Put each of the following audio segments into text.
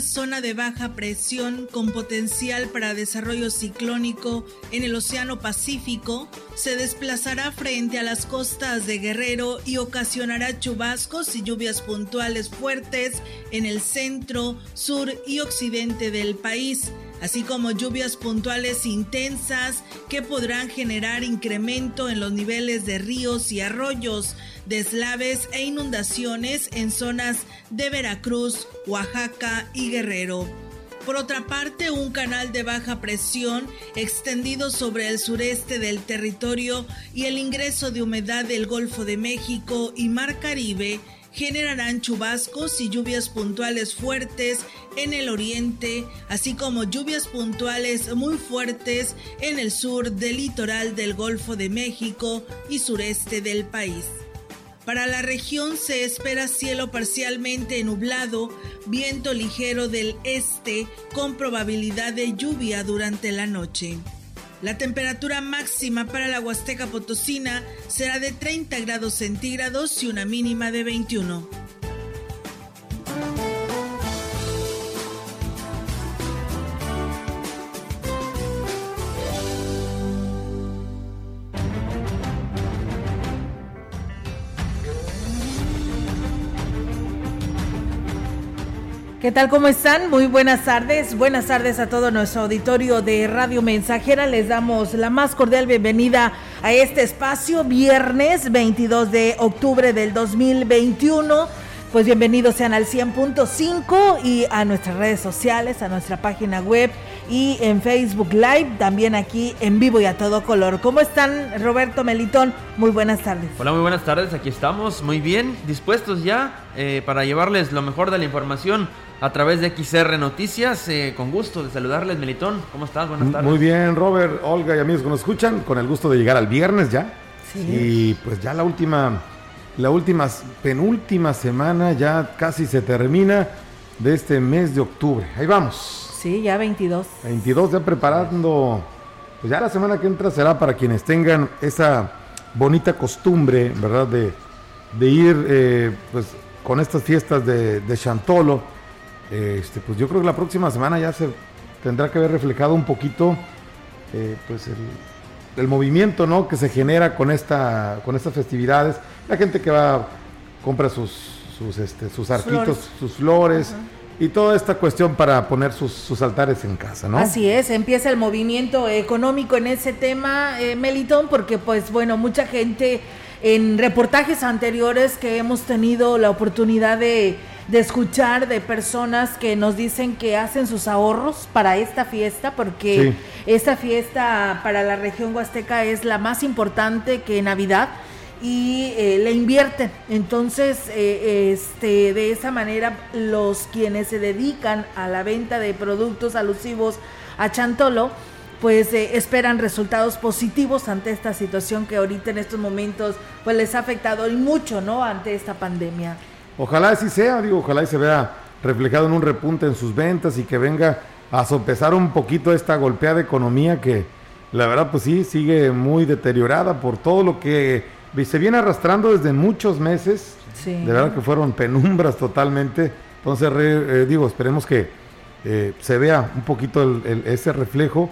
Zona de baja presión con potencial para desarrollo ciclónico en el Océano Pacífico se desplazará frente a las costas de Guerrero y ocasionará chubascos y lluvias puntuales fuertes en el centro, sur y occidente del país así como lluvias puntuales intensas que podrán generar incremento en los niveles de ríos y arroyos, deslaves e inundaciones en zonas de Veracruz, Oaxaca y Guerrero. Por otra parte, un canal de baja presión extendido sobre el sureste del territorio y el ingreso de humedad del Golfo de México y Mar Caribe generarán chubascos y lluvias puntuales fuertes en el oriente, así como lluvias puntuales muy fuertes en el sur del litoral del Golfo de México y sureste del país. Para la región se espera cielo parcialmente nublado, viento ligero del este con probabilidad de lluvia durante la noche. La temperatura máxima para la Huasteca Potosina será de 30 grados centígrados y una mínima de 21. ¿Qué tal? ¿Cómo están? Muy buenas tardes. Buenas tardes a todo nuestro auditorio de Radio Mensajera. Les damos la más cordial bienvenida a este espacio, viernes 22 de octubre del 2021. Pues bienvenidos sean al 100.5 y a nuestras redes sociales, a nuestra página web y en Facebook Live, también aquí en vivo y a todo color. ¿Cómo están, Roberto Melitón? Muy buenas tardes. Hola, muy buenas tardes. Aquí estamos muy bien, dispuestos ya eh, para llevarles lo mejor de la información a través de XR Noticias. Eh, con gusto de saludarles, Melitón. ¿Cómo estás? Buenas tardes. Muy bien, Robert, Olga y amigos que nos escuchan, con el gusto de llegar al viernes ya. Sí. Y pues ya la última, la última, penúltima semana ya casi se termina de este mes de octubre. Ahí vamos. Sí, ya 22. 22 ya preparando. Pues ya la semana que entra será para quienes tengan esa bonita costumbre, ¿verdad? De, de ir eh, pues con estas fiestas de, de Chantolo este, pues yo creo que la próxima semana ya se tendrá que ver reflejado un poquito eh, pues el, movimiento ¿no? que se genera con, esta, con estas festividades. La gente que va, compra sus, sus, este, sus arquitos, sus flores. Y toda esta cuestión para poner sus, altares en casa, ¿no? Así es, empieza el movimiento económico en ese tema, eh, Melitón, porque pues bueno, mucha gente en reportajes anteriores que hemos tenido la oportunidad de de escuchar de personas que nos dicen que hacen sus ahorros para esta fiesta, porque esta fiesta para la región huasteca es la más importante que Navidad y eh, le invierten. Entonces, eh, este, de esa manera, los quienes se dedican a la venta de productos alusivos a Chantolo, pues eh, esperan resultados positivos ante esta situación que ahorita en estos momentos pues les ha afectado y mucho, ¿no? Ante esta pandemia. Ojalá así sea, digo, ojalá y se vea reflejado en un repunte en sus ventas y que venga a sopesar un poquito esta golpeada economía que la verdad pues sí sigue muy deteriorada por todo lo que se viene arrastrando desde muchos meses. De verdad que fueron penumbras totalmente. Entonces, eh, digo, esperemos que eh, se vea un poquito ese reflejo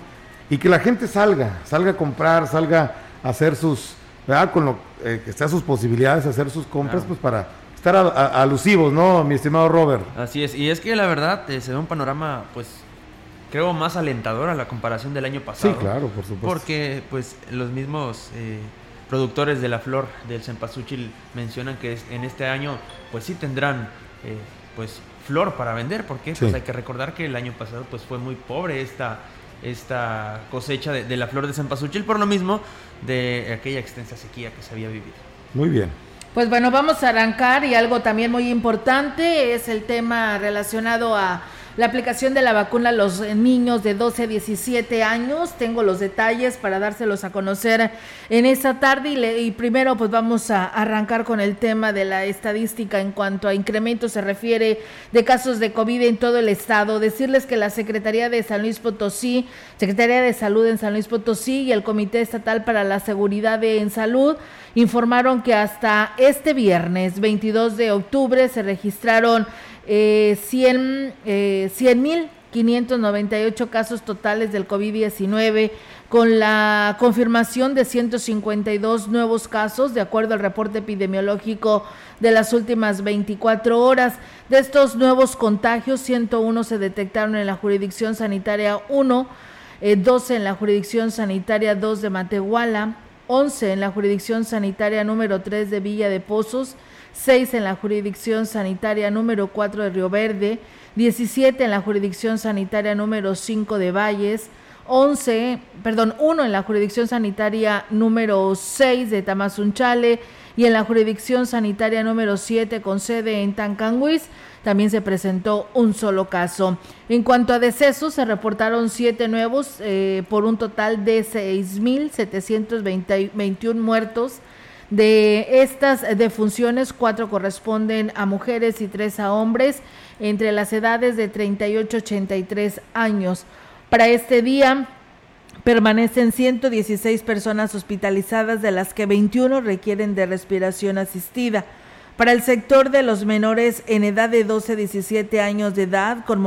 y que la gente salga, salga a comprar, salga a hacer sus, ¿verdad? Con lo eh, que está sus posibilidades, hacer sus compras, pues para estar alusivos, ¿no, mi estimado Robert? Así es, y es que la verdad eh, se ve un panorama, pues, creo más alentador a la comparación del año pasado. Sí, claro, por supuesto. Porque, pues, los mismos eh, productores de la flor del cempasúchil mencionan que en este año, pues sí tendrán eh, pues flor para vender, porque pues hay que recordar que el año pasado pues fue muy pobre esta, esta cosecha de, la flor de cempasúchil, por lo mismo de aquella extensa sequía que se había vivido. Muy bien. Pues bueno, vamos a arrancar y algo también muy importante es el tema relacionado a la aplicación de la vacuna a los niños de 12 a 17 años. Tengo los detalles para dárselos a conocer en esta tarde y, primero pues vamos a arrancar con el tema de la estadística en cuanto a incremento se refiere de casos de COVID en todo el estado. Decirles que la Secretaría de San Luis Potosí, Secretaría de Salud en San Luis Potosí y el Comité Estatal para la Seguridad en Salud informaron que hasta este viernes 22 de octubre se registraron eh, 100 eh, 100.598 casos totales del COVID-19 con la confirmación de 152 nuevos casos, de acuerdo al reporte epidemiológico de las últimas 24 horas. De estos nuevos contagios, 101 se detectaron en la jurisdicción sanitaria 1, 12 eh, en la jurisdicción sanitaria 2 de Matehuala, 11 en la jurisdicción sanitaria número 3 de Villa de Pozos, 6 en la jurisdicción sanitaria número 4 de Río Verde, 17 en la jurisdicción sanitaria número 5 de Valles, 11, perdón, 1 en la jurisdicción sanitaria número 6 de Tamazunchale y en la jurisdicción sanitaria número 7 con sede en Tancanguis también se presentó un solo caso. En cuanto a decesos, se reportaron siete nuevos eh, por un total de 6.721 muertos. De estas defunciones, cuatro corresponden a mujeres y tres a hombres entre las edades de 38 y 83 años. Para este día permanecen 116 personas hospitalizadas, de las que 21 requieren de respiración asistida. Para el sector de los menores en edad de 12 a 17 años de edad con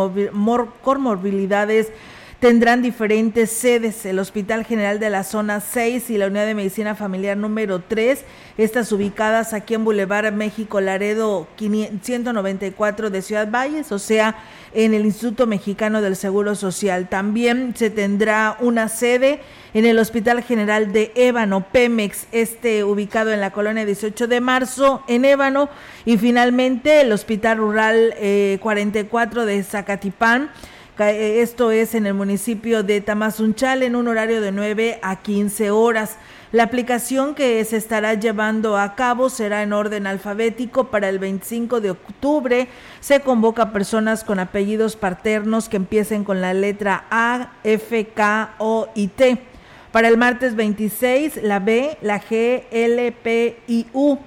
comorbilidades tendrán diferentes sedes, el Hospital General de la Zona 6 y la Unidad de Medicina Familiar número 3, estas ubicadas aquí en Boulevard México Laredo 194 de Ciudad Valles, o sea, en el Instituto Mexicano del Seguro Social. También se tendrá una sede en el Hospital General de Ébano, Pemex, este ubicado en la colonia 18 de marzo, en Ébano, y finalmente el Hospital Rural 44 eh, de Zacatipán esto es en el municipio de Tamazunchal en un horario de 9 a 15 horas. La aplicación que se estará llevando a cabo será en orden alfabético para el 25 de octubre. Se convoca a personas con apellidos paternos que empiecen con la letra A, F, K, O y T. Para el martes 26, la B, la G, L, P y U.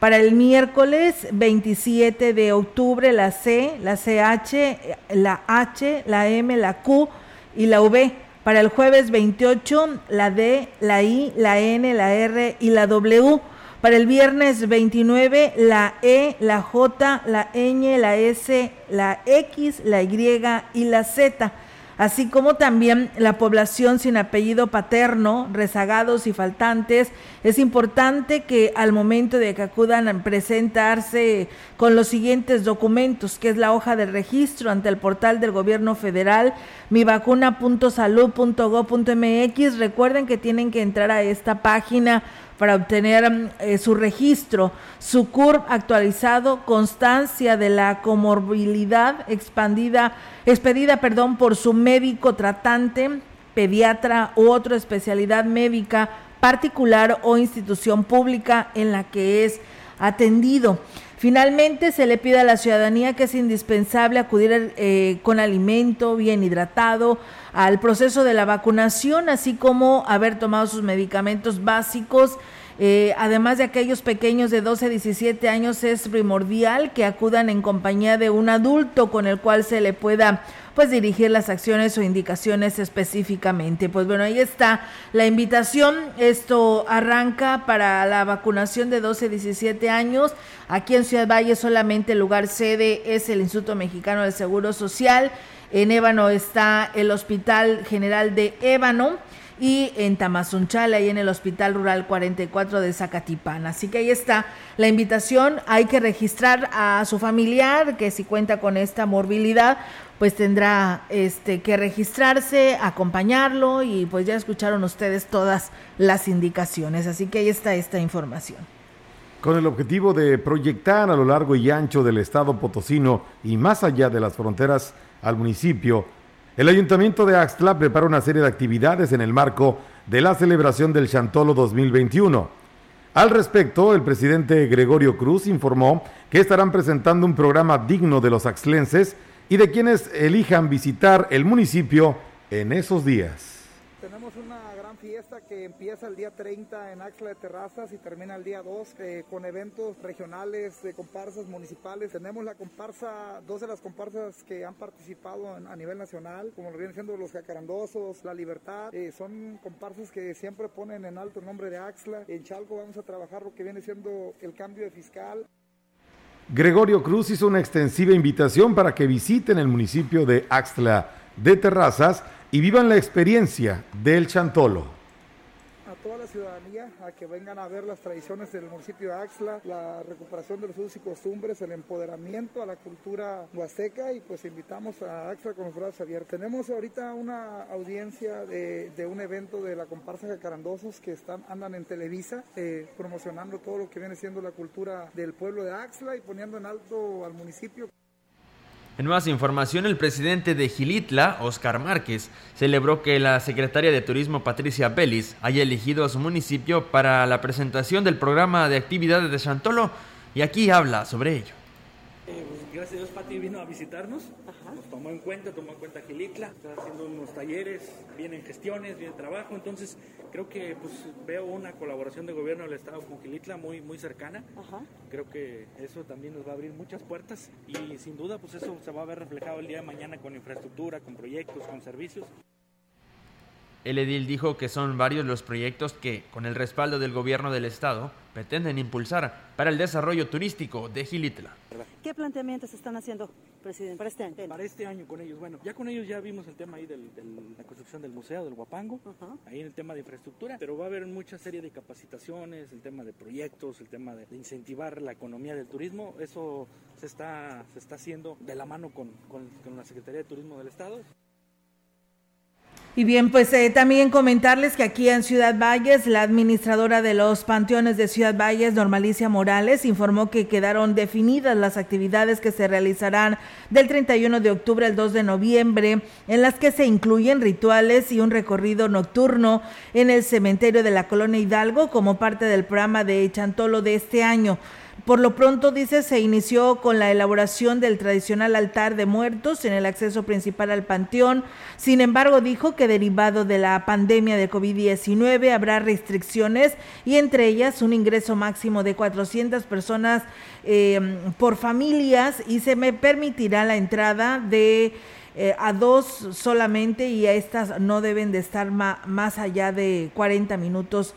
Para el miércoles 27 de octubre, la C, la CH, la H, la M, la Q y la V. Para el jueves 28, la D, la I, la N, la R y la W. Para el viernes 29, la E, la J, la Ñ, la S, la X, la Y y la Z así como también la población sin apellido paterno, rezagados y faltantes. Es importante que al momento de que acudan a presentarse con los siguientes documentos, que es la hoja de registro ante el portal del gobierno federal, mivacuna.salud.gov.mx. Recuerden que tienen que entrar a esta página para obtener eh, su registro, su CURP actualizado, constancia de la comorbilidad expandida, expedida perdón, por su médico tratante, pediatra u otra especialidad médica particular o institución pública en la que es atendido. Finalmente, se le pide a la ciudadanía que es indispensable acudir eh, con alimento bien hidratado al proceso de la vacunación, así como haber tomado sus medicamentos básicos. Eh, además de aquellos pequeños de 12 a 17 años, es primordial que acudan en compañía de un adulto con el cual se le pueda pues dirigir las acciones o indicaciones específicamente. Pues bueno, ahí está la invitación. Esto arranca para la vacunación de 12 a 17 años. Aquí en Ciudad Valle solamente el lugar sede es el Instituto Mexicano del Seguro Social. En Ébano está el Hospital General de Ébano y en Tamazunchal, ahí en el Hospital Rural 44 de Zacatipán. Así que ahí está la invitación. Hay que registrar a su familiar que si cuenta con esta morbilidad, pues tendrá este que registrarse, acompañarlo y pues ya escucharon ustedes todas las indicaciones. Así que ahí está esta información. Con el objetivo de proyectar a lo largo y ancho del estado potosino y más allá de las fronteras al municipio, el Ayuntamiento de Axtla prepara una serie de actividades en el marco de la celebración del Chantolo 2021. Al respecto, el presidente Gregorio Cruz informó que estarán presentando un programa digno de los axlenses y de quienes elijan visitar el municipio en esos días. Tenemos una gran fiesta que empieza el día 30 en Axla de Terrazas y termina el día 2 eh, con eventos regionales de comparsas municipales. Tenemos la comparsa, dos de las comparsas que han participado a nivel nacional, como lo vienen siendo los Jacarandosos, La Libertad. Eh, son comparsas que siempre ponen en alto el nombre de Axla. En Chalco vamos a trabajar lo que viene siendo el cambio de fiscal. Gregorio Cruz hizo una extensiva invitación para que visiten el municipio de Axtla de Terrazas y vivan la experiencia del Chantolo toda la ciudadanía a que vengan a ver las tradiciones del municipio de Axla, la recuperación de los usos y costumbres, el empoderamiento a la cultura huasteca y pues invitamos a Axla con los brazos abiertos. Tenemos ahorita una audiencia de, un evento de la comparsa de Carandosos que están, andan en Televisa eh, promocionando todo lo que viene siendo la cultura del pueblo de Axla y poniendo en alto al municipio. En más información, el presidente de Gilitla, Oscar Márquez, celebró que la secretaria de Turismo Patricia Belis haya elegido a su municipio para la presentación del programa de actividades de Chantolo y aquí habla sobre ello. Eh, pues, gracias a Dios, Pati vino a visitarnos, nos tomó en cuenta, tomó en cuenta Gilitla, está haciendo unos talleres, vienen gestiones, viene trabajo, entonces creo que pues veo una colaboración de gobierno del Estado con Gilitla muy, muy cercana. Creo que eso también nos va a abrir muchas puertas. Y sin duda pues eso se va a ver reflejado el día de mañana con infraestructura, con proyectos, con servicios. El edil dijo que son varios los proyectos que, con el respaldo del gobierno del estado, pretenden impulsar para el desarrollo turístico de Gilitla. ¿Qué planteamientos están haciendo, presidente, para este año? Para este año con ellos. Bueno, ya con ellos ya vimos el tema ahí de la construcción del museo del Guapango, ahí en el tema de infraestructura, pero va a haber mucha serie de capacitaciones, el tema de proyectos, el tema de, incentivar la economía del turismo. Eso se está, se está haciendo de la mano con, con la Secretaría de Turismo del Estado. Y bien, pues eh, también comentarles que aquí en Ciudad Valles, la administradora de los panteones de Ciudad Valles, Normalicia Morales, informó que quedaron definidas las actividades que se realizarán del 31 de octubre al 2 de noviembre, en las que se incluyen rituales y un recorrido nocturno en el cementerio de la Colonia Hidalgo como parte del programa de Chantolo de este año. Por lo pronto, dice, se inició con la elaboración del tradicional altar de muertos en el acceso principal al panteón. Sin embargo, dijo que derivado de la pandemia de COVID-19 habrá restricciones y entre ellas un ingreso máximo de 400 personas em, por familias y se me permitirá la entrada de... Eh, a dos solamente y a estas no deben de estar más allá de 40 minutos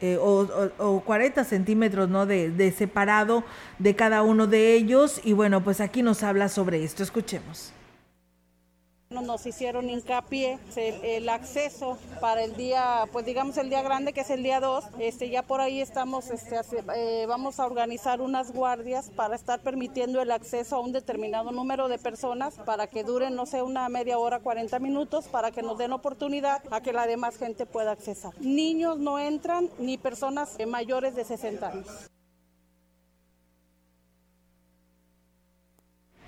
eh, o, 40 centímetros ¿no? De, separado de cada uno de ellos. Y bueno, pues aquí nos habla sobre esto. Escuchemos. Nos hicieron hincapié el, acceso para el día, pues digamos el día grande que es el día 2. Este, ya por ahí estamos, este, eh, vamos a organizar unas guardias para estar permitiendo el acceso a un determinado número de personas para que duren, no sé, una media hora, 40 minutos, para que nos den oportunidad a que la demás gente pueda accesar. Niños no entran ni personas mayores de 60 años.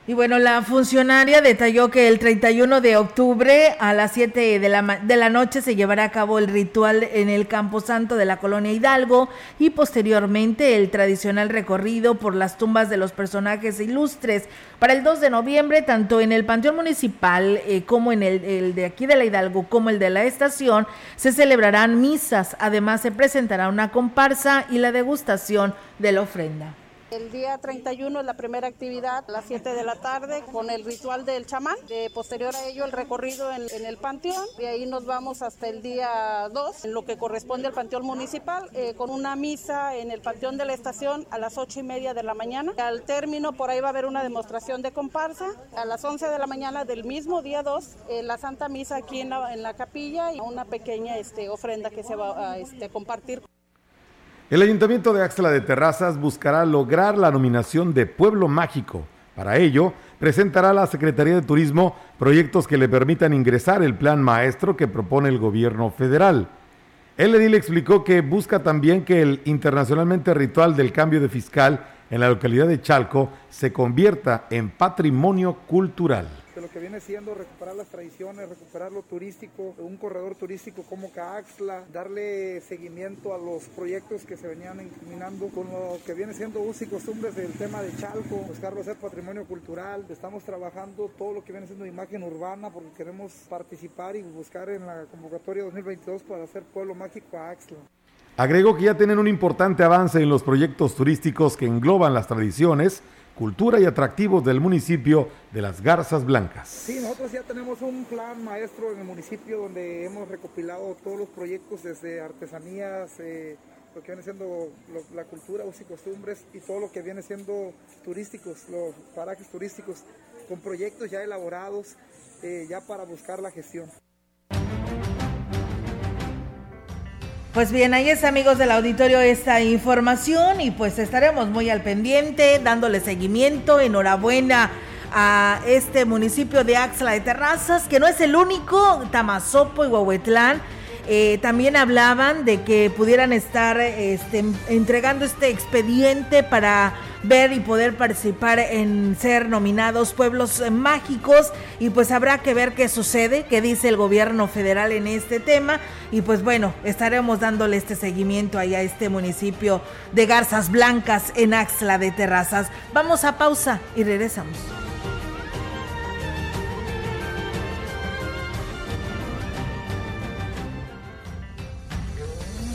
Y bueno, la funcionaria detalló que el 31 de octubre a las 7 de la, de la noche se llevará a cabo el ritual en el Campo Santo de la colonia Hidalgo y posteriormente el tradicional recorrido por las tumbas de los personajes ilustres. Para el 2 de noviembre, tanto en el Panteón Municipal eh, como en el, el de aquí de la Hidalgo como el de la estación, se celebrarán misas. Además, se presentará una comparsa y la degustación de la ofrenda. El día 31 es la primera actividad, a las 7 de la tarde, con el ritual del chamán. De posterior a ello, el recorrido en, el panteón. De ahí nos vamos hasta el día 2, en lo que corresponde al panteón municipal, eh, con una misa en el panteón de la estación a las 8 y media de la mañana. Al término, por ahí va a haber una demostración de comparsa. A las 11 de la mañana del mismo día 2, eh, la Santa Misa aquí en la, capilla y una pequeña este, ofrenda que se va a este, compartir. El Ayuntamiento de Axla de Terrazas buscará lograr la nominación de Pueblo Mágico. Para ello, presentará a la Secretaría de Turismo proyectos que le permitan ingresar el plan maestro que propone el gobierno federal. El edil explicó que busca también que el internacionalmente ritual del cambio de fiscal en la localidad de Chalco se convierta en patrimonio cultural de lo que viene siendo recuperar las tradiciones, recuperar lo turístico, un corredor turístico como Caaxla, darle seguimiento a los proyectos que se venían encaminando con lo que viene siendo usos y costumbres del tema de Chalco, buscarlo hacer patrimonio cultural. Estamos trabajando todo lo que viene siendo imagen urbana porque queremos participar y buscar en la convocatoria 2022 para hacer pueblo mágico a Axla. Agregó que ya tienen un importante avance en los proyectos turísticos que engloban las tradiciones, cultura y atractivos del municipio de las Garzas Blancas. Sí, nosotros ya tenemos un plan maestro en el municipio donde hemos recopilado todos los proyectos desde artesanías, eh, lo que viene siendo la cultura, usos y costumbres y todo lo que viene siendo turísticos, los parajes turísticos, con proyectos ya elaborados eh, ya para buscar la gestión. Pues bien, ahí es amigos del auditorio esta información y pues estaremos muy al pendiente dándole seguimiento. Enhorabuena a este municipio de Axla de Terrazas, que no es el único, Tamazopo y Huehuetlán. Eh, también hablaban de que pudieran estar este, entregando este expediente para ver y poder participar en ser nominados pueblos mágicos y pues habrá que ver qué sucede, qué dice el gobierno federal en este tema y pues bueno, estaremos dándole este seguimiento ahí a este municipio de Garzas Blancas en Axla de Terrazas. Vamos a pausa y regresamos.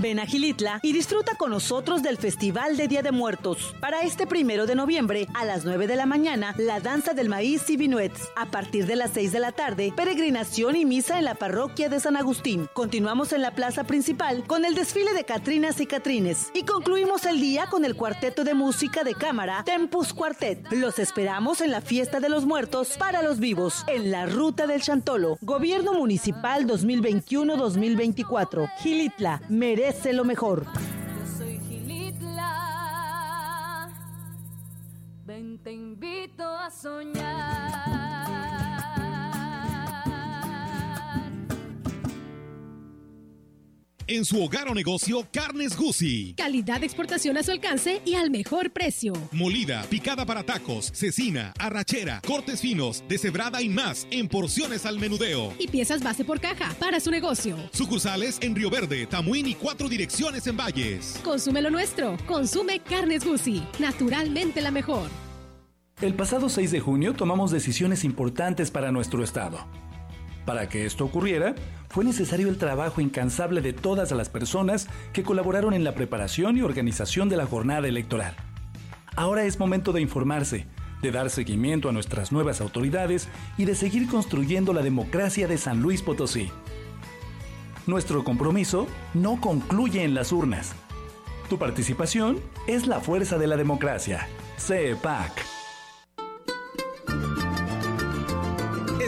Ven a Gilitla y disfruta con nosotros del Festival de Día de Muertos. Para este primero de noviembre, a las 9 de la mañana, la danza del maíz y vinuets. A partir de las 6 de la tarde, peregrinación y misa en la parroquia de San Agustín. Continuamos en la plaza principal con el desfile de Catrinas y Catrines. Y concluimos el día con el cuarteto de música de cámara Tempus Quartet. Los esperamos en la fiesta de los muertos para los vivos, en la ruta del Chantolo. Gobierno Municipal 2021-2024. Gilitla, merece lo mejor. Yo soy Gilitla, ven te invito a soñar. En su hogar o negocio, Carnes Gucci. Calidad de exportación a su alcance y al mejor precio. Molida, picada para tacos, cecina, arrachera, cortes finos, deshebrada y más en porciones al menudeo. Y piezas base por caja para su negocio. Sucursales en Río Verde, Tamuín y cuatro direcciones en Valles. Consume lo nuestro. Consume Carnes Gucci. Naturalmente la mejor. El pasado 6 de junio tomamos decisiones importantes para nuestro estado. Para que esto ocurriera, fue necesario el trabajo incansable de todas las personas que colaboraron en la preparación y organización de la jornada electoral. Ahora es momento de informarse, de dar seguimiento a nuestras nuevas autoridades y de seguir construyendo la democracia de San Luis Potosí. Nuestro compromiso no concluye en las urnas. Tu participación es la fuerza de la democracia. CEPAC.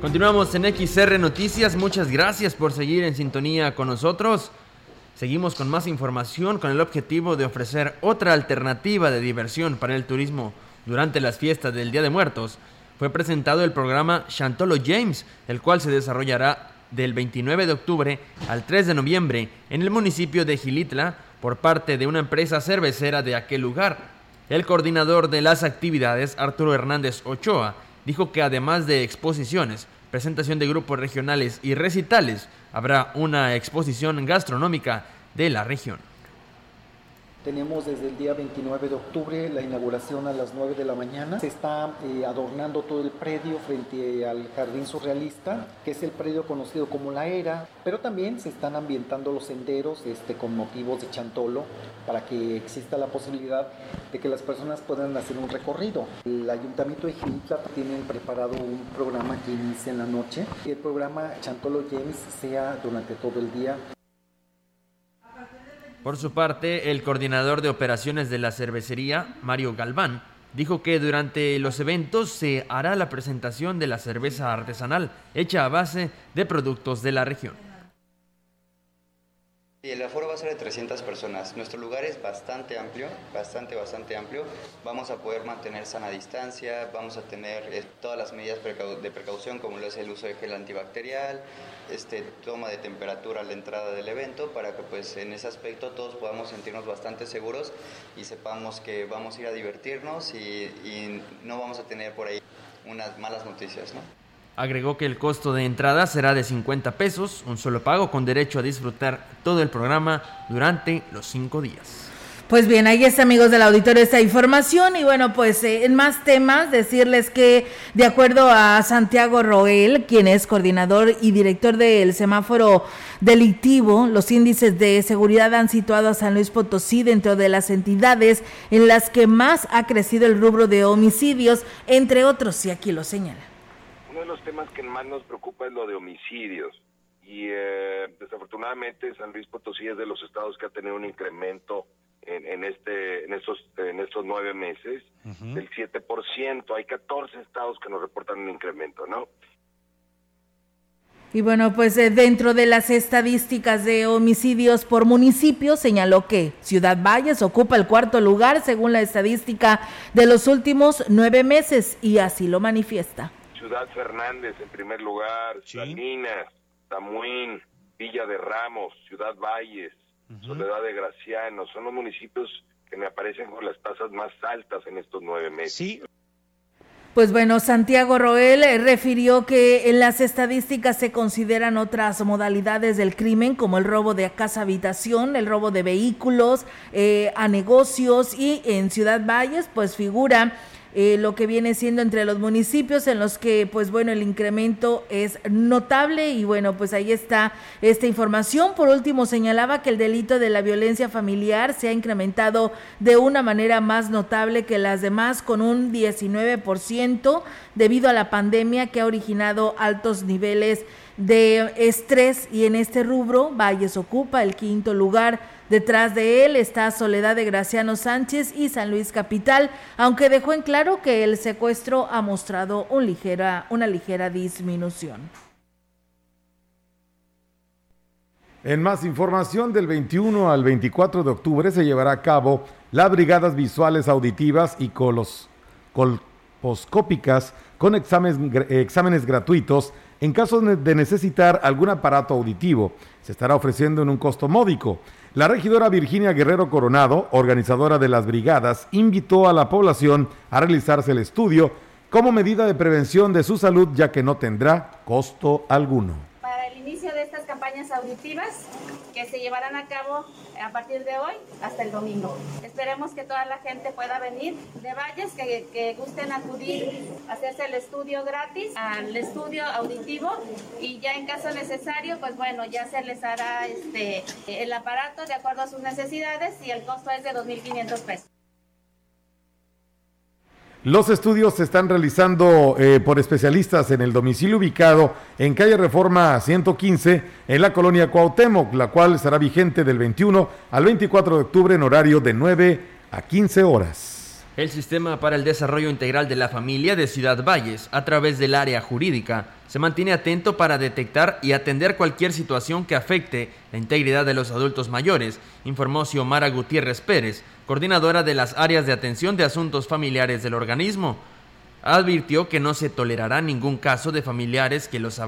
Continuamos en XR Noticias. Muchas gracias por seguir en sintonía con nosotros. Seguimos con más información con el objetivo de ofrecer otra alternativa de diversión para el turismo durante las fiestas del Día de Muertos. Fue presentado el programa Chantolo James, el cual se desarrollará del 29 de octubre al 3 de noviembre en el municipio de Gilitla por parte de una empresa cervecera de aquel lugar. El coordinador de las actividades, Arturo Hernández Ochoa, dijo que además de exposiciones, presentación de grupos regionales y recitales, habrá una exposición gastronómica de la región. Tenemos desde el día 29 de octubre la inauguración a las 9 de la mañana. Se está eh, adornando todo el predio frente al Jardín Surrealista, que es el predio conocido como La Era, pero también se están ambientando los senderos este, con motivos de chantolo para que exista la posibilidad de que las personas puedan hacer un recorrido. El Ayuntamiento de Gilitla tiene preparado un programa que inicia en la noche y el programa Chantolo James sea durante todo el día. Por su parte, el coordinador de operaciones de la cervecería, Mario Galván, dijo que durante los eventos se hará la presentación de la cerveza artesanal hecha a base de productos de la región. Y el aforo va a ser de 300 personas. Nuestro lugar es bastante amplio, bastante, bastante amplio. Vamos a poder mantener sana distancia, vamos a tener eh, todas las medidas de precaución como lo es el uso de gel antibacterial, este, toma de temperatura a la entrada del evento para que pues en ese aspecto todos podamos sentirnos bastante seguros y sepamos que vamos a ir a divertirnos y, y no vamos a tener por ahí unas malas noticias, ¿no? Agregó que el costo de entrada será de 50 pesos, un solo pago con derecho a disfrutar todo el programa durante los cinco días. Pues bien, ahí está, amigos del auditorio, esta información. Y bueno, pues eh, en más temas, decirles que de acuerdo a Santiago Roel, quien es coordinador y director del semáforo delictivo, los índices de seguridad han situado a San Luis Potosí dentro de las entidades en las que más ha crecido el rubro de homicidios, entre otros, y aquí lo señala los temas que más nos preocupa es lo de homicidios. Y eh, desafortunadamente San Luis Potosí es de los estados que ha tenido un incremento en, en este en estos en estos nueve meses del 7%. Hay 14 estados que nos reportan un incremento, ¿no? Y bueno, pues eh, dentro de las estadísticas de homicidios por municipio, señaló que Ciudad Valles ocupa el cuarto lugar según la estadística de los últimos nueve meses y así lo manifiesta. Ciudad Fernández en primer lugar, Salinas, Tamuín, Villa de Ramos, Ciudad Valles, Soledad de Graciano, son los municipios que me aparecen con las tasas más altas en estos nueve meses. Sí. Pues bueno, Santiago Roel eh, refirió que en las estadísticas se consideran otras modalidades del crimen como el robo de casa habitación, el robo de vehículos eh, a negocios y en Ciudad Valles pues figura eh, lo que viene siendo entre los municipios en los que, pues bueno, el incremento es notable y bueno, pues ahí está esta información. Por último, señalaba que el delito de la violencia familiar se ha incrementado de una manera más notable que las demás, con un 19% debido a la pandemia que ha originado altos niveles de estrés y en este rubro Valles ocupa el quinto lugar Detrás de él está Soledad de Graciano Sánchez y San Luis Capital, aunque dejó en claro que el secuestro ha mostrado una ligera disminución. En más información, del 21 al 24 de octubre se llevará a cabo las brigadas visuales auditivas y colos, colposcópicas con exámenes, exámenes gratuitos en caso de necesitar algún aparato auditivo. Se estará ofreciendo en un costo módico. La regidora Virginia Guerrero Coronado, organizadora de las brigadas, invitó a la población a realizarse el estudio como medida de prevención de su salud, ya que no tendrá costo alguno campañas auditivas que se llevarán a cabo a partir de hoy hasta el domingo. Esperemos que toda la gente pueda venir de Valles, que, que gusten acudir, hacerse el estudio gratis, al estudio auditivo y ya en caso necesario, pues bueno, ya se les hará este, el aparato de acuerdo a sus necesidades y el costo es de 2.500 pesos. Los estudios se están realizando eh, por especialistas en el domicilio ubicado en calle Reforma 115 en la colonia Cuauhtémoc, la cual estará vigente del 21 al 24 de octubre en horario de 9 a 15 horas. El Sistema para el Desarrollo Integral de la Familia de Ciudad Valles, a través del área jurídica, se mantiene atento para detectar y atender cualquier situación que afecte la integridad de los adultos mayores, informó Xiomara Gutiérrez Pérez, coordinadora de las áreas de atención de asuntos familiares del organismo. Advirtió que no se tolerará ningún caso de familiares que los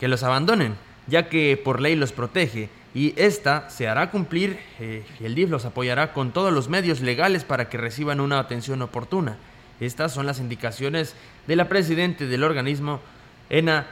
que los abandonen, ya que por ley los protege y esta se hará cumplir eh, y el DIF los apoyará con todos los medios legales para que reciban una atención oportuna. Estas son las indicaciones de la presidenta del organismo, Ena,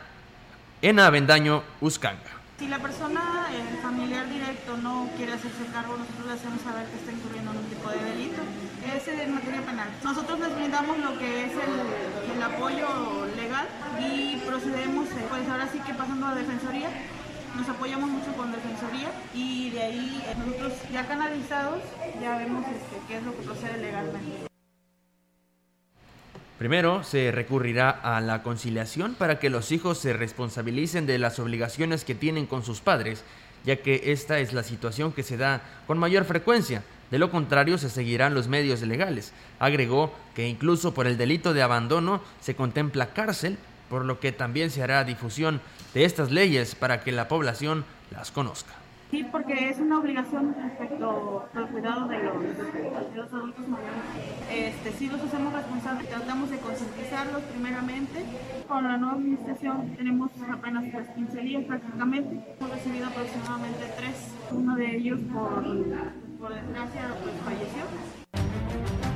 Ena Avendaño Uscanga. Si la persona, el familiar directo, no quiere hacerse cargo, nosotros le hacemos saber que está incurriendo en un tipo de delito. Es materia penal. Nosotros les brindamos lo que es el, el apoyo legal y procedemos, eh, pues ahora sí que pasando a defensoría, nos apoyamos mucho con Defensoría y de ahí eh, nosotros ya canalizados ya vemos este, qué es lo que procede legalmente. Primero se recurrirá a la conciliación para que los hijos se responsabilicen de las obligaciones que tienen con sus padres, ya que esta es la situación que se da con mayor frecuencia. De lo contrario, se seguirán los medios legales. Agregó que incluso por el delito de abandono se contempla cárcel, por lo que también se hará difusión de estas leyes para que la población las conozca. Sí, porque es una obligación respecto al cuidado de los, de los adultos mayores. Este, sí los hacemos responsables, tratamos de concientizarlos primeramente. Con la nueva administración tenemos apenas pues, 15 días prácticamente. Hemos recibido aproximadamente tres. Uno de ellos por, por desgracia pues, falleció.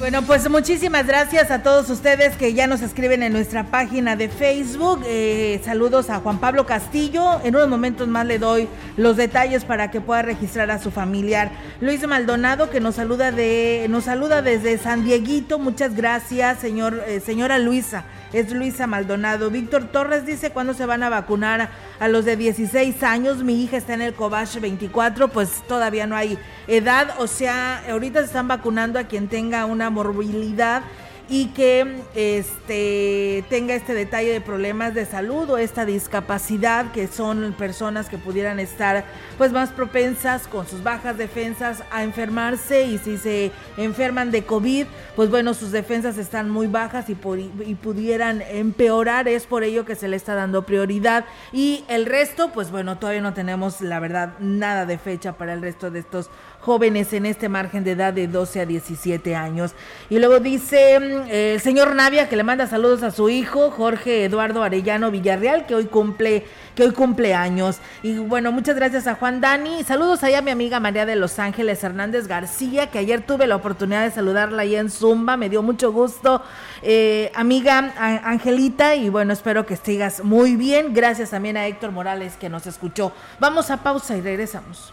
Bueno, pues muchísimas gracias a todos ustedes que ya nos escriben en nuestra página de Facebook. Eh, saludos a Juan Pablo Castillo. En unos momentos más le doy los detalles para que pueda registrar a su familiar. Luis Maldonado que nos saluda de nos saluda desde San Dieguito. Muchas gracias, señor eh, señora Luisa es Luisa Maldonado. Víctor Torres dice cuándo se van a vacunar a los de 16 años. Mi hija está en el Cobach 24, pues todavía no hay edad. O sea, ahorita se están vacunando a quien tenga una morbilidad y que este tenga este detalle de problemas de salud o esta discapacidad que son personas que pudieran estar pues más propensas con sus bajas defensas a enfermarse y si se enferman de COVID pues bueno sus defensas están muy bajas y, pudieran empeorar. Es por ello que se le está dando prioridad. Y el resto pues bueno todavía no tenemos la verdad nada de fecha para el resto de estos jóvenes en este margen de edad de 12 a 17 años. Y luego dice mm, el señor Navia que le manda saludos a su hijo Jorge Eduardo Arellano Villarreal que hoy cumple que hoy cumple años. Y bueno, muchas gracias a Juan Dani. Saludos allá a mi amiga María de Los Ángeles Hernández García, que ayer tuve la oportunidad de saludarla ahí en Zumba. Me dio mucho gusto, eh, amiga Angelita. Y bueno, espero que sigas muy bien. Gracias también a Héctor Morales que nos escuchó. Vamos a pausa y regresamos.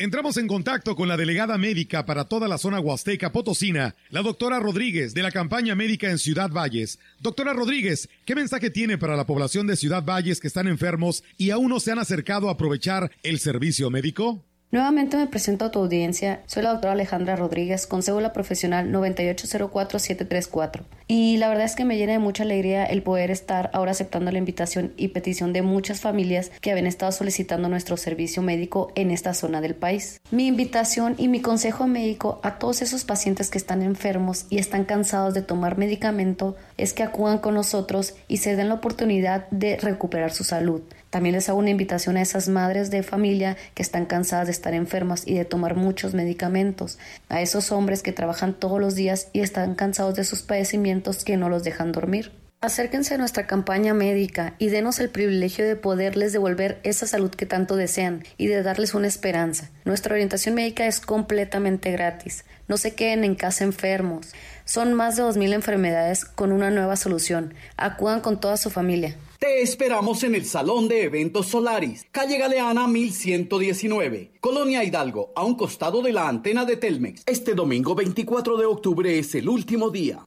Entramos en contacto con la delegada médica para toda la zona huasteca potosina, la doctora Rodríguez, de la campaña médica en Ciudad Valles. Doctora Rodríguez, ¿qué mensaje tiene para la población de Ciudad Valles que están enfermos y aún no se han acercado a aprovechar el servicio médico? Nuevamente me presento a tu audiencia. Soy la doctora Alejandra Rodríguez, con cédula profesional 9804734. Y la verdad es que me llena de mucha alegría el poder estar ahora aceptando la invitación y petición de muchas familias que habían estado solicitando nuestro servicio médico en esta zona del país. Mi invitación y mi consejo médico a todos esos pacientes que están enfermos y están cansados de tomar medicamento es que acudan con nosotros y se den la oportunidad de recuperar su salud. También les hago una invitación a esas madres de familia que están cansadas de estar enfermas y de tomar muchos medicamentos, a esos hombres que trabajan todos los días y están cansados de sus padecimientos que no los dejan dormir. Acérquense a nuestra campaña médica y denos el privilegio de poderles devolver esa salud que tanto desean y de darles una esperanza. Nuestra orientación médica es completamente gratis. No se queden en casa enfermos. Son más de 2.000 enfermedades con una nueva solución. Acudan con toda su familia. Te esperamos en el Salón de Eventos Solaris, calle Galeana 1119, Colonia Hidalgo, a un costado de la antena de Telmex. Este domingo 24 de octubre es el último día.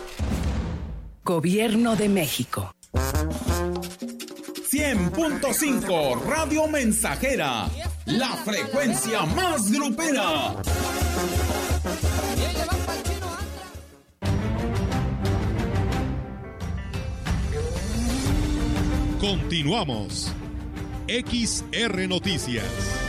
Gobierno de México. 100.5 Radio Mensajera, la frecuencia más grupera. Continuamos. XR Noticias.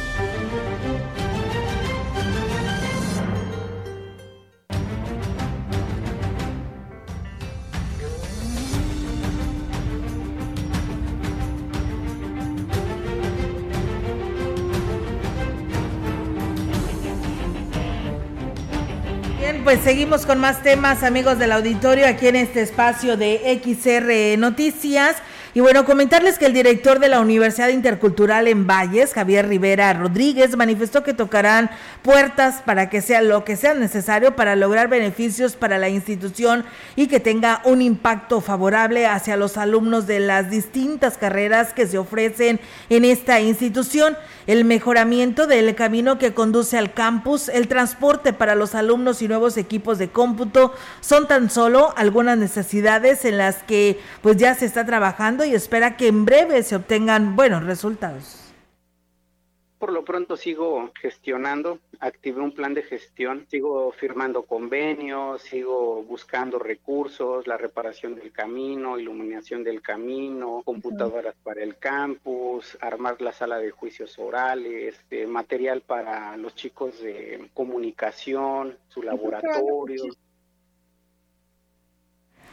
Pues seguimos con más temas, amigos del auditorio, aquí en este espacio de XR Noticias. Y bueno, comentarles que el director de la Universidad Intercultural en Valles, Javier Rivera Rodríguez, manifestó que tocarán puertas para que sea lo que sea necesario para lograr beneficios para la institución y que tenga un impacto favorable hacia los alumnos de las distintas carreras que se ofrecen en esta institución, el mejoramiento del camino que conduce al campus, el transporte para los alumnos y nuevos equipos de cómputo son tan solo algunas necesidades en las que pues ya se está trabajando y espera que en breve se obtengan buenos resultados. Por lo pronto sigo gestionando, activé un plan de gestión, sigo firmando convenios, sigo buscando recursos, la reparación del camino, iluminación del camino, computadoras para el campus, armar la sala de juicios orales, eh, material para los chicos de comunicación, su laboratorio.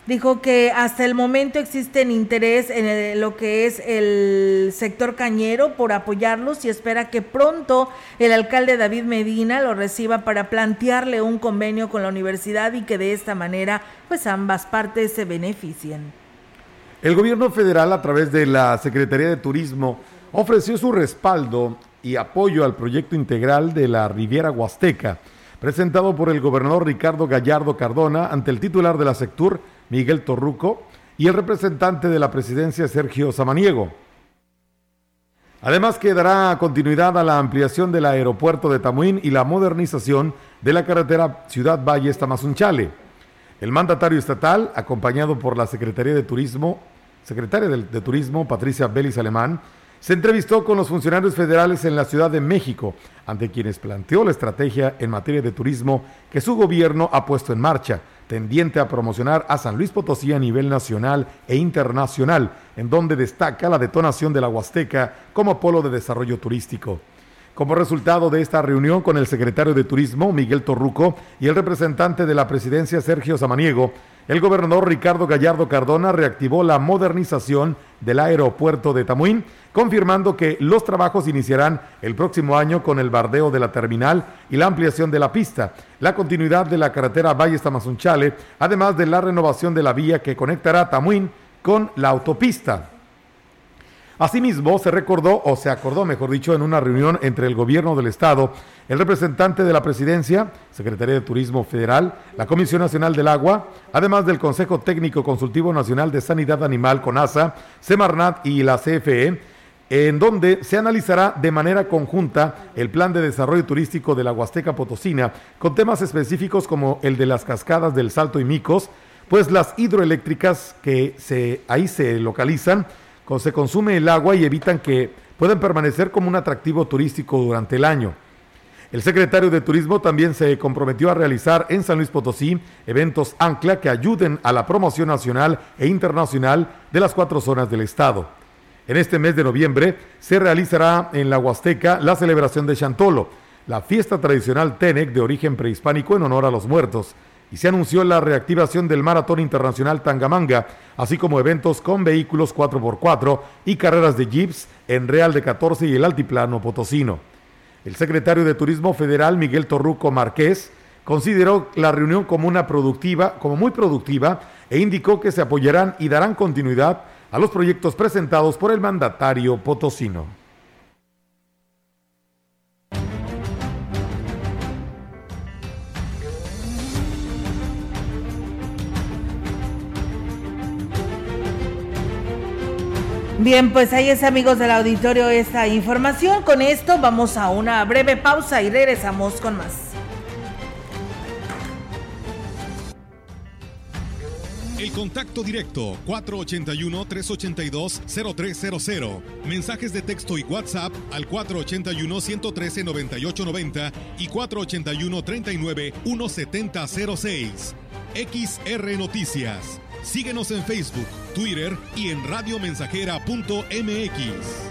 Dijo que hasta el momento existen interés en lo que es el sector cañero por apoyarlos y espera que pronto el alcalde David Medina lo reciba para plantearle un convenio con la universidad y que de esta manera pues ambas partes se beneficien. El gobierno federal, a través de la Secretaría de Turismo, ofreció su respaldo y apoyo al proyecto integral de la Riviera Huasteca, presentado por el gobernador Ricardo Gallardo Cardona ante el titular de la Sectur, Miguel Torruco, y el representante de la presidencia, Sergio Samaniego. Además que dará continuidad a la ampliación del aeropuerto de Tamuín y la modernización de la carretera Ciudad Valles-Tamazunchale. El mandatario estatal, acompañado por la Secretaría de Turismo, secretaria de, de Turismo, Patricia Vélez Alemán, se entrevistó con los funcionarios federales en la Ciudad de México, ante quienes planteó la estrategia en materia de turismo que su gobierno ha puesto en marcha, tendiente a promocionar a San Luis Potosí a nivel nacional e internacional, en donde destaca la detonación de la Huasteca como polo de desarrollo turístico. Como resultado de esta reunión con el secretario de Turismo, Miguel Torruco, y el representante de la presidencia, Sergio Samaniego, el gobernador Ricardo Gallardo Cardona reactivó la modernización del aeropuerto de Tamuín, confirmando que los trabajos iniciarán el próximo año con el bardeo de la terminal y la ampliación de la pista, la continuidad de la carretera Valles Tamazunchale, además de la renovación de la vía que conectará Tamuín con la autopista. Asimismo, se recordó, o se acordó, mejor dicho, en una reunión entre el gobierno del Estado, el representante de la Presidencia, Secretaría de Turismo Federal, la Comisión Nacional del Agua, además del Consejo Técnico Consultivo Nacional de Sanidad Animal, CONASA, Semarnat y la CFE, en donde se analizará de manera conjunta el plan de desarrollo turístico de la Huasteca Potosina, con temas específicos como el de las cascadas del Salto y Micos, pues las hidroeléctricas que se, ahí se localizan, se consume el agua y evitan que puedan permanecer como un atractivo turístico durante el año. El secretario de Turismo también se comprometió a realizar en San Luis Potosí eventos ancla que ayuden a la promoción nacional e internacional de las cuatro zonas del estado. En este mes de noviembre se realizará en la Huasteca la celebración de Chantolo, la fiesta tradicional Tenec de origen prehispánico en honor a los muertos, y se anunció la reactivación del Maratón Internacional Tangamanga, así como eventos con vehículos 4x4 y carreras de jeeps en Real de 14 y el Altiplano Potosino. El secretario de Turismo Federal, Miguel Torruco Márquez, consideró la reunión como una productiva, como muy productiva, e indicó que se apoyarán y darán continuidad a los proyectos presentados por el mandatario potosino. Bien, pues ahí es amigos del auditorio esta información. Con esto vamos a una breve pausa y regresamos con más. El contacto directo 481-382-0300. Mensajes de texto y WhatsApp al 481-113-9890 y 481-39-1706. XR Noticias. Síguenos en Facebook, Twitter y en radiomensajera.mx.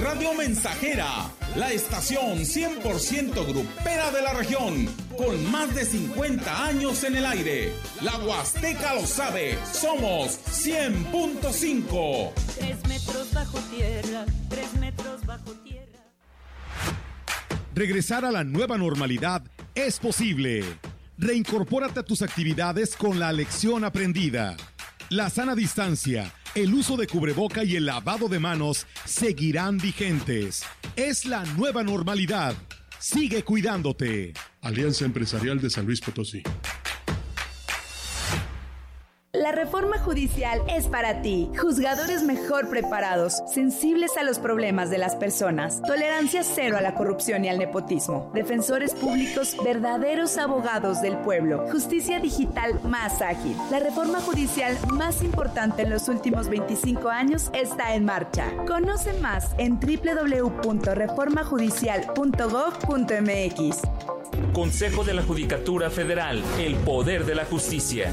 Radio Mensajera, la estación 100% grupera de la región, con más de 50 años en el aire. La Huasteca lo sabe, somos 100.5. Tres metros bajo tierra, tres metros bajo tierra. Regresar a la nueva normalidad es posible. Reincorpórate a tus actividades con la lección aprendida. La sana distancia, el uso de cubreboca y el lavado de manos seguirán vigentes. Es la nueva normalidad. Sigue cuidándote. Alianza Empresarial de San Luis Potosí. La reforma judicial es para ti. Juzgadores mejor preparados, sensibles a los problemas de las personas, tolerancia cero a la corrupción y al nepotismo, defensores públicos, verdaderos abogados del pueblo, justicia digital más ágil. La reforma judicial más importante en los últimos 25 años está en marcha. Conoce más en www.reformajudicial.gov.mx. Consejo de la Judicatura Federal, el poder de la justicia.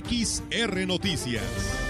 XR Noticias.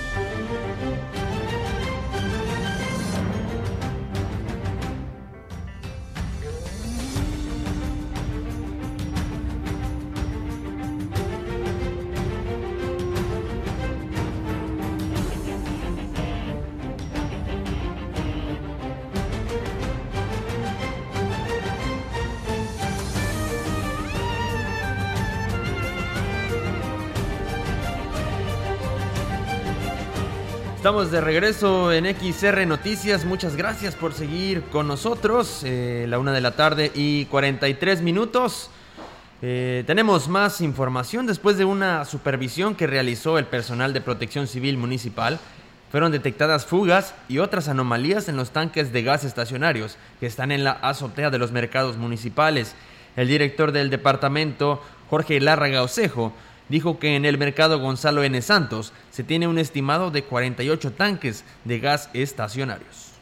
Estamos de regreso en XR Noticias. Muchas gracias por seguir con nosotros. Eh, la una de la tarde y 43 minutos. Eh, tenemos más información. Después de una supervisión que realizó el personal de protección civil municipal, fueron detectadas fugas y otras anomalías en los tanques de gas estacionarios que están en la azotea de los mercados municipales. El director del departamento, Jorge Lárraga Osejo, dijo que en el mercado Gonzalo N. Santos se tiene un estimado de 48 tanques de gas estacionarios.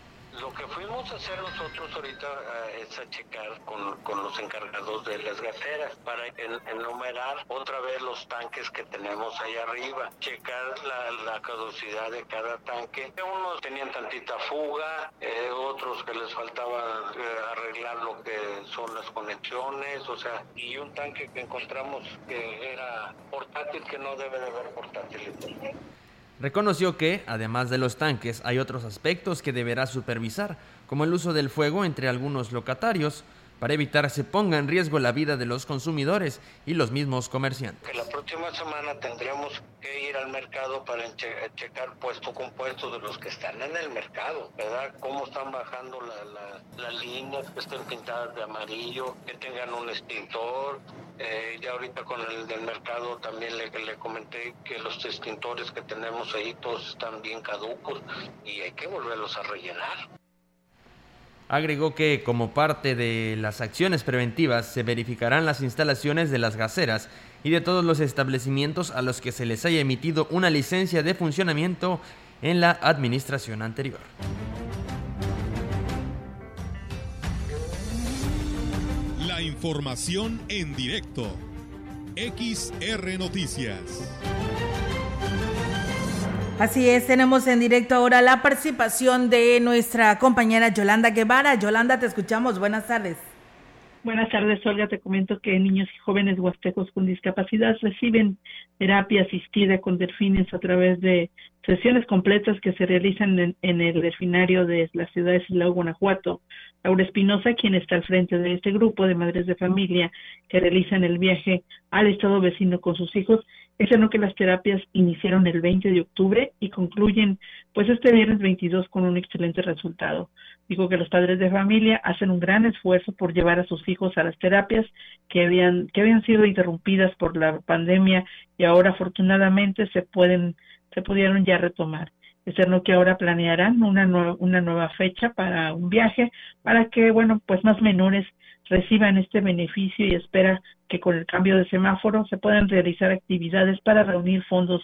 Lo que fuimos a hacer nosotros ahorita eh, es a checar con, con, los encargados de las gaseras para enumerar otra vez los tanques que tenemos ahí arriba, checar la, la caducidad de cada tanque. Unos tenían tantita fuga, eh, otros que les faltaba eh, arreglar lo que son las conexiones, o sea, y un tanque que encontramos que era portátil, que no debe de haber portátil. Reconoció que, además de los tanques, hay otros aspectos que deberá supervisar, como el uso del fuego entre algunos locatarios, para evitar se ponga en riesgo la vida de los consumidores y los mismos comerciantes. la próxima semana tendremos que ir al mercado para checar puesto con puesto de los que están en el mercado, ¿verdad? Cómo están bajando las líneas, que estén pintadas de amarillo, que tengan un extintor. Eh, ya ahorita con el del mercado también le, le comenté que los extintores que tenemos ahí todos están bien caducos y hay que volverlos a rellenar. Agregó que como parte de las acciones preventivas se verificarán las instalaciones de las gaseras y de todos los establecimientos a los que se les haya emitido una licencia de funcionamiento en la administración anterior. La información en directo. XR Noticias. Así es, tenemos en directo ahora la participación de nuestra compañera Yolanda Guevara. Yolanda, te escuchamos. Buenas tardes. Buenas tardes, Olga. Te comento que niños y jóvenes huastecos con discapacidad reciben terapia asistida con delfines a través de sesiones completas que se realizan en, el delfinario de la ciudad de Silao, Guanajuato. Laura Espinosa, quien está al frente de este grupo de madres de familia que realizan el viaje al estado vecino con sus hijos, lo que las terapias iniciaron el 20 de octubre y concluyen pues este viernes 22 con un excelente resultado. Dijo que los padres de familia hacen un gran esfuerzo por llevar a sus hijos a las terapias que habían que habían sido interrumpidas por la pandemia y ahora afortunadamente se pueden se pudieron ya retomar. Es lo que ahora planearán una, una nueva fecha para un viaje para que bueno pues más menores reciban este beneficio y espera que con el cambio de semáforo se puedan realizar actividades para reunir fondos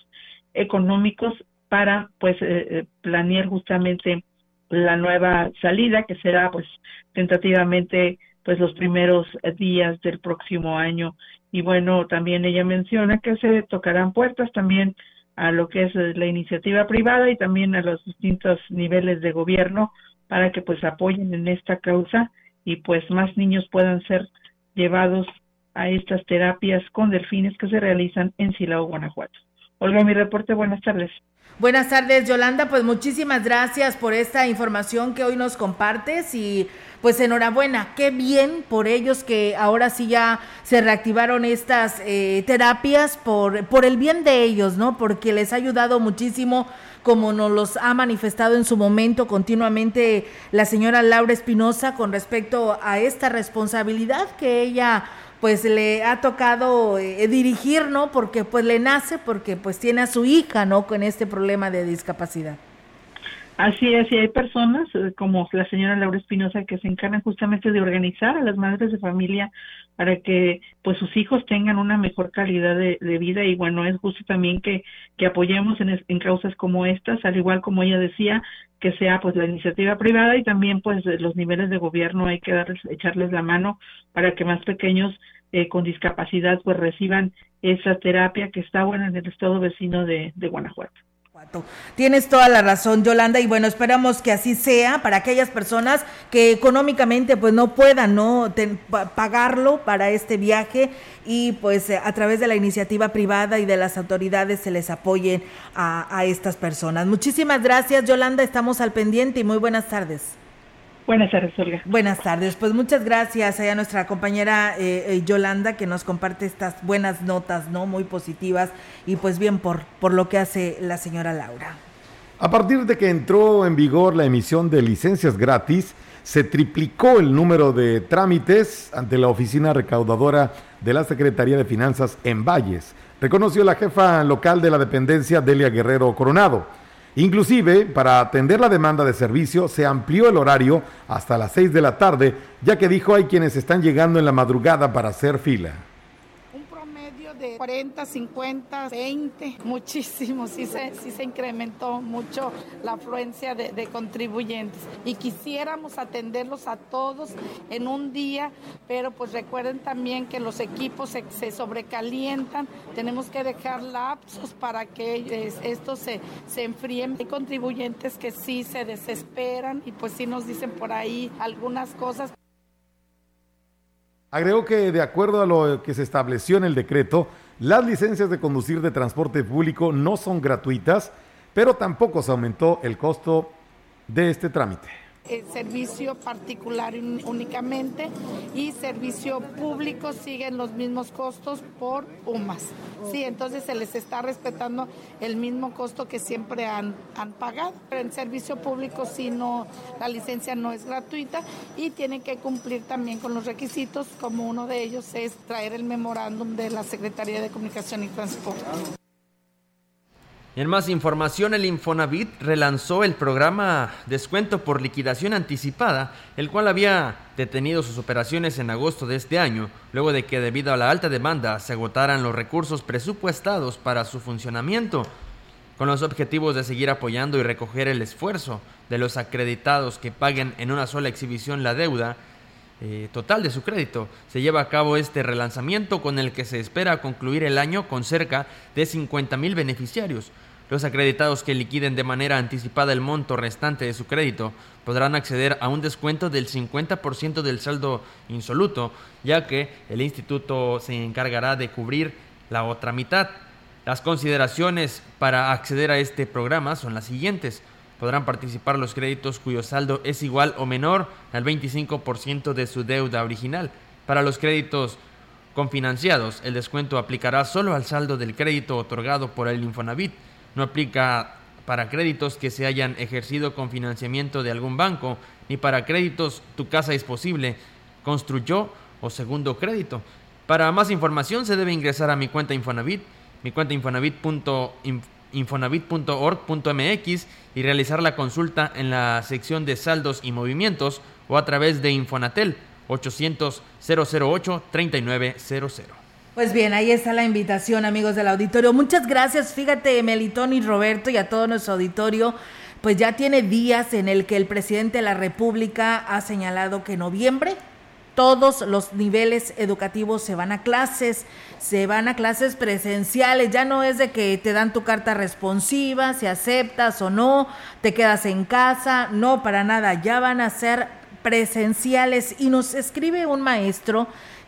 económicos para pues eh, eh, planear justamente la nueva salida que será pues tentativamente pues los primeros días del próximo año. Y bueno también ella menciona que se tocarán puertas también a lo que es la iniciativa privada y también a los distintos niveles de gobierno para que pues apoyen en esta causa y pues más niños puedan ser llevados a estas terapias con delfines que se realizan en Silao, Guanajuato. Olga, mi reporte, buenas tardes. Buenas tardes, Yolanda. Pues muchísimas gracias por esta información que hoy nos compartes y pues enhorabuena, qué bien por ellos que ahora sí ya se reactivaron estas eh, terapias por, por el bien de ellos, ¿no? Porque les ha ayudado muchísimo como nos los ha manifestado en su momento continuamente la señora Laura Espinosa con respecto a esta responsabilidad que ella pues le ha tocado eh, dirigir, ¿no? Porque pues le nace, porque pues tiene a su hija, ¿no? Con este problema de discapacidad. Así es, y hay personas eh, como la señora Laura Espinosa que se encargan justamente de organizar a las madres de familia para que pues sus hijos tengan una mejor calidad de, vida y bueno, es justo también que, apoyemos en, en causas como estas, al igual como ella decía, que sea pues la iniciativa privada y también pues los niveles de gobierno hay que darles, echarles la mano para que más pequeños eh, con discapacidad pues reciban esa terapia que está buena en el estado vecino de Guanajuato. Tienes toda la razón, Yolanda, y bueno, esperamos que así sea para aquellas personas que económicamente pues no puedan no pagarlo para este viaje y pues a través de la iniciativa privada y de las autoridades se les apoyen a, a estas personas. Muchísimas gracias, Yolanda, estamos al pendiente y muy buenas tardes. Buenas tardes, Olga. Buenas tardes. Pues muchas gracias a nuestra compañera eh, eh, Yolanda que nos comparte estas buenas notas, ¿no? Muy positivas y pues bien por, por lo que hace la señora Laura. A partir de que entró en vigor la emisión de licencias gratis, se triplicó el número de trámites ante la oficina recaudadora de la Secretaría de Finanzas en Valles, reconoció la jefa local de la dependencia, Delia Guerrero Coronado. Inclusive, para atender la demanda de servicio, se amplió el horario hasta las 6 de la tarde, ya que dijo hay quienes están llegando en la madrugada para hacer fila. 40, 50, 20, muchísimo, sí se, sí se incrementó mucho la afluencia de, contribuyentes y quisiéramos atenderlos a todos en un día, pero pues recuerden también que los equipos se, sobrecalientan, tenemos que dejar lapsos para que estos se, se enfríen. Hay contribuyentes que sí se desesperan y pues sí nos dicen por ahí algunas cosas. Agregó que de acuerdo a lo que se estableció en el decreto, las licencias de conducir de transporte público no son gratuitas, pero tampoco se aumentó el costo de este trámite servicio particular únicamente y servicio público siguen los mismos costos por UMAS. Sí, entonces se les está respetando el mismo costo que siempre han, han pagado. Pero en servicio público sí no, la licencia no es gratuita y tienen que cumplir también con los requisitos, como uno de ellos es traer el memorándum de la Secretaría de Comunicación y Transporte. En más información, el Infonavit relanzó el programa Descuento por liquidación anticipada, el cual había detenido sus operaciones en agosto de este año, luego de que debido a la alta demanda se agotaran los recursos presupuestados para su funcionamiento, con los objetivos de seguir apoyando y recoger el esfuerzo de los acreditados que paguen en una sola exhibición la deuda eh, total de su crédito. Se lleva a cabo este relanzamiento con el que se espera concluir el año con cerca de 50 mil beneficiarios. Los acreditados que liquiden de manera anticipada el monto restante de su crédito podrán acceder a un descuento del 50% del saldo insoluto, ya que el instituto se encargará de cubrir la otra mitad. Las consideraciones para acceder a este programa son las siguientes. Podrán participar los créditos cuyo saldo es igual o menor al 25% de su deuda original. Para los créditos confinanciados, el descuento aplicará solo al saldo del crédito otorgado por el Infonavit no aplica para créditos que se hayan ejercido con financiamiento de algún banco, ni para créditos tu casa es posible, construyó o segundo crédito. Para más información se debe ingresar a mi cuenta Infonavit, mi cuenta infonavit.org.mx y realizar la consulta en la sección de saldos y movimientos o a través de Infonatel 800 008 3900. Pues bien, ahí está la invitación, amigos del auditorio. Muchas gracias. Fíjate, Melitón y Roberto y a todo nuestro auditorio. Pues ya tiene días en el que el presidente de la República ha señalado que en noviembre todos los niveles educativos se van a clases, se van a clases presenciales, ya no es de que te dan tu carta responsiva, si aceptas o no, te quedas en casa, no, para nada, ya van a ser presenciales. Y nos escribe un maestro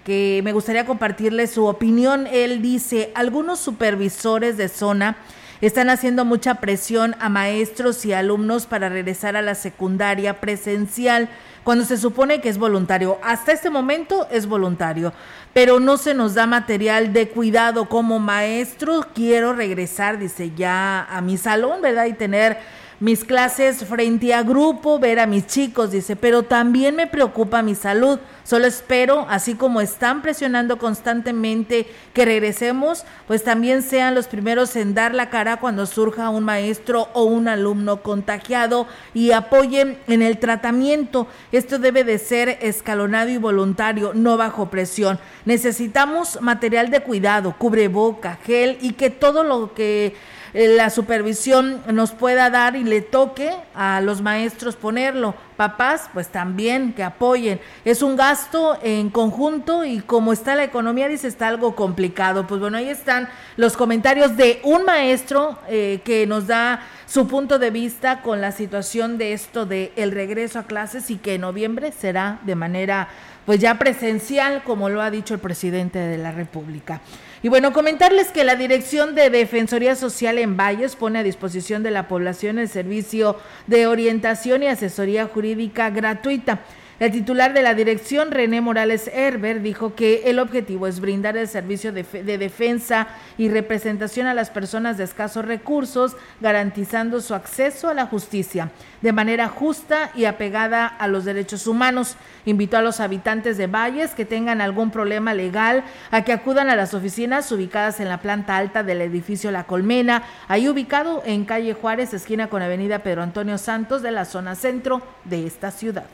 que me gustaría compartirles su opinión. Él dice, algunos supervisores de zona están haciendo mucha presión a maestros y alumnos para regresar a la secundaria presencial cuando se supone que es voluntario. Hasta este momento es voluntario, pero no se nos da material de cuidado como maestro. Quiero regresar, dice, ya a mi salón, ¿verdad? Y tener mis clases frente a grupo, ver a mis chicos, dice, pero también me preocupa mi salud. Solo espero, así como están presionando constantemente que regresemos, pues también sean los primeros en dar la cara cuando surja un maestro o un alumno contagiado y apoyen en el tratamiento. Esto debe de ser escalonado y voluntario, no bajo presión. Necesitamos material de cuidado, cubreboca, gel y que todo lo que la supervisión nos pueda dar y le toque a los maestros ponerlo. Papás, pues también que apoyen. Es un gasto en conjunto y como está la economía, dice, está algo complicado. Pues bueno, ahí están los comentarios de un maestro eh, que nos da su punto de vista con la situación de esto de el regreso a clases y que en noviembre será de manera pues ya presencial, como lo ha dicho el presidente de la República. Y bueno, comentarles que la Dirección de Defensoría Social en Valles pone a disposición de la población el servicio de orientación y asesoría jurídica gratuita. El titular de la dirección, René Morales Herber, dijo que el objetivo es brindar el servicio de, de, defensa y representación a las personas de escasos recursos, garantizando su acceso a la justicia de manera justa y apegada a los derechos humanos. Invitó a los habitantes de Valles que tengan algún problema legal a que acudan a las oficinas ubicadas en la planta alta del edificio La Colmena, ahí ubicado en calle Juárez, esquina con avenida Pedro Antonio Santos de la zona centro de esta ciudad.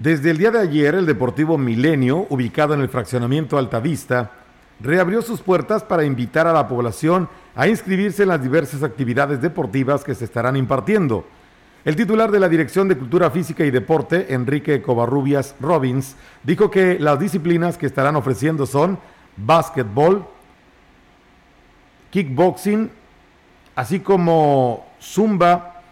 Desde el día de ayer, el Deportivo Milenio, ubicado en el fraccionamiento Altavista, reabrió sus puertas para invitar a la población a inscribirse en las diversas actividades deportivas que se estarán impartiendo. El titular de la Dirección de Cultura Física y Deporte, Enrique Covarrubias Robbins, dijo que las disciplinas que estarán ofreciendo son básquetbol, kickboxing, así como zumba,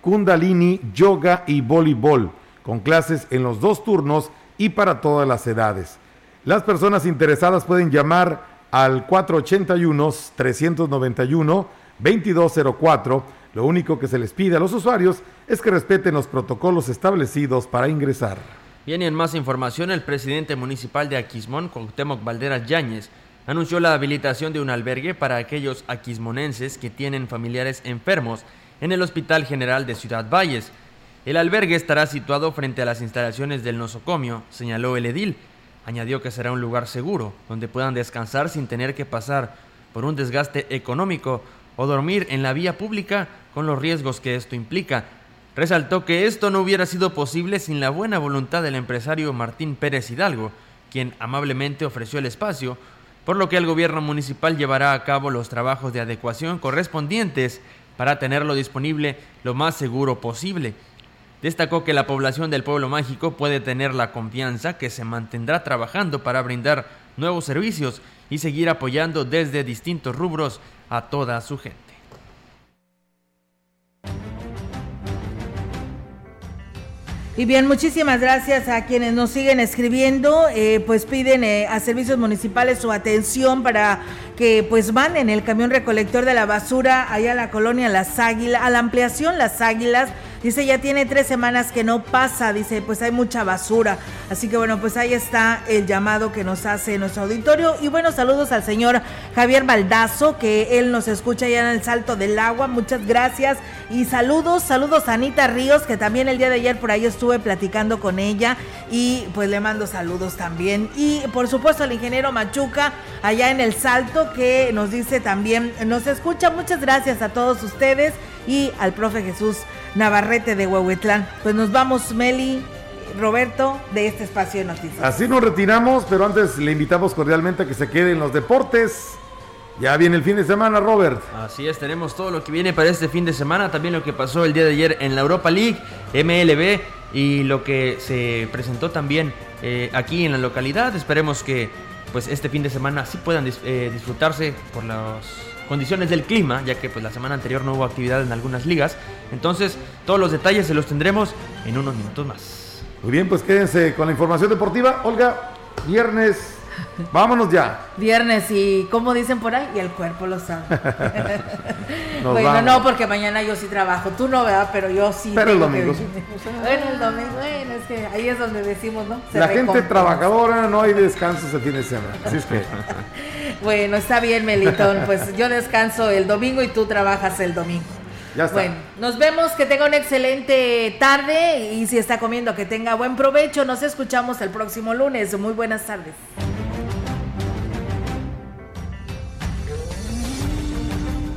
kundalini, yoga y voleibol con clases en los dos turnos y para todas las edades. Las personas interesadas pueden llamar al 481-391-2204. Lo único que se les pide a los usuarios es que respeten los protocolos establecidos para ingresar. Bien, y en más información, el presidente municipal de Aquismón, Cuauhtémoc Valderas Yáñez, anunció la habilitación de un albergue para aquellos aquismonenses que tienen familiares enfermos en el Hospital General de Ciudad Valles. El albergue estará situado frente a las instalaciones del nosocomio, señaló el edil. Añadió que será un lugar seguro, donde puedan descansar sin tener que pasar por un desgaste económico o dormir en la vía pública con los riesgos que esto implica. Resaltó que esto no hubiera sido posible sin la buena voluntad del empresario Martín Pérez Hidalgo, quien amablemente ofreció el espacio, por lo que el gobierno municipal llevará a cabo los trabajos de adecuación correspondientes para tenerlo disponible lo más seguro posible. Destacó que la población del pueblo mágico puede tener la confianza que se mantendrá trabajando para brindar nuevos servicios y seguir apoyando desde distintos rubros a toda su gente. Y bien, muchísimas gracias a quienes nos siguen escribiendo, eh, pues piden eh, a servicios municipales su atención para que pues van en el camión recolector de la basura allá a la colonia Las Águilas, a la ampliación Las Águilas Dice, ya tiene tres semanas que no pasa, dice, pues hay mucha basura. Así que bueno, pues ahí está el llamado que nos hace nuestro auditorio. Y bueno, saludos al señor Javier Baldazo, que él nos escucha ya en el Salto del Agua. Muchas gracias. Y saludos, saludos a Anita Ríos, que también el día de ayer por ahí estuve platicando con ella. Y pues le mando saludos también. Y por supuesto al ingeniero Machuca, allá en el Salto, que nos dice también, nos escucha. Muchas gracias a todos ustedes y al profe Jesús Navarrete de Huehuetlán. Pues nos vamos, Meli, Roberto, de este espacio de noticias. Así nos retiramos, pero antes le invitamos cordialmente a que se quede en los deportes. Ya viene el fin de semana, Robert. Así es, tenemos todo lo que viene para este fin de semana, también lo que pasó el día de ayer en la Europa League, MLB y lo que se presentó también eh, aquí en la localidad. Esperemos que pues este fin de semana sí puedan eh, disfrutarse por los condiciones del clima, ya que pues la semana anterior no hubo actividad en algunas ligas. Entonces, todos los detalles se los tendremos en unos minutos más. Muy bien, pues quédense con la información deportiva. Olga, viernes Vámonos ya. Viernes y como dicen por ahí, y el cuerpo lo sabe. bueno, no, porque mañana yo sí trabajo. Tú no, ¿verdad? Pero yo sí. Pero el domingo Bueno, el domingo, bueno, es que ahí es donde decimos, ¿no? La gente trabajadora no hay descanso el fin de semana. Así es que. bueno, está bien, Melitón. Pues yo descanso el domingo y tú trabajas el domingo. Ya está. Bueno, nos vemos, que tenga una excelente tarde y si está comiendo, que tenga buen provecho. Nos escuchamos el próximo lunes. Muy buenas tardes.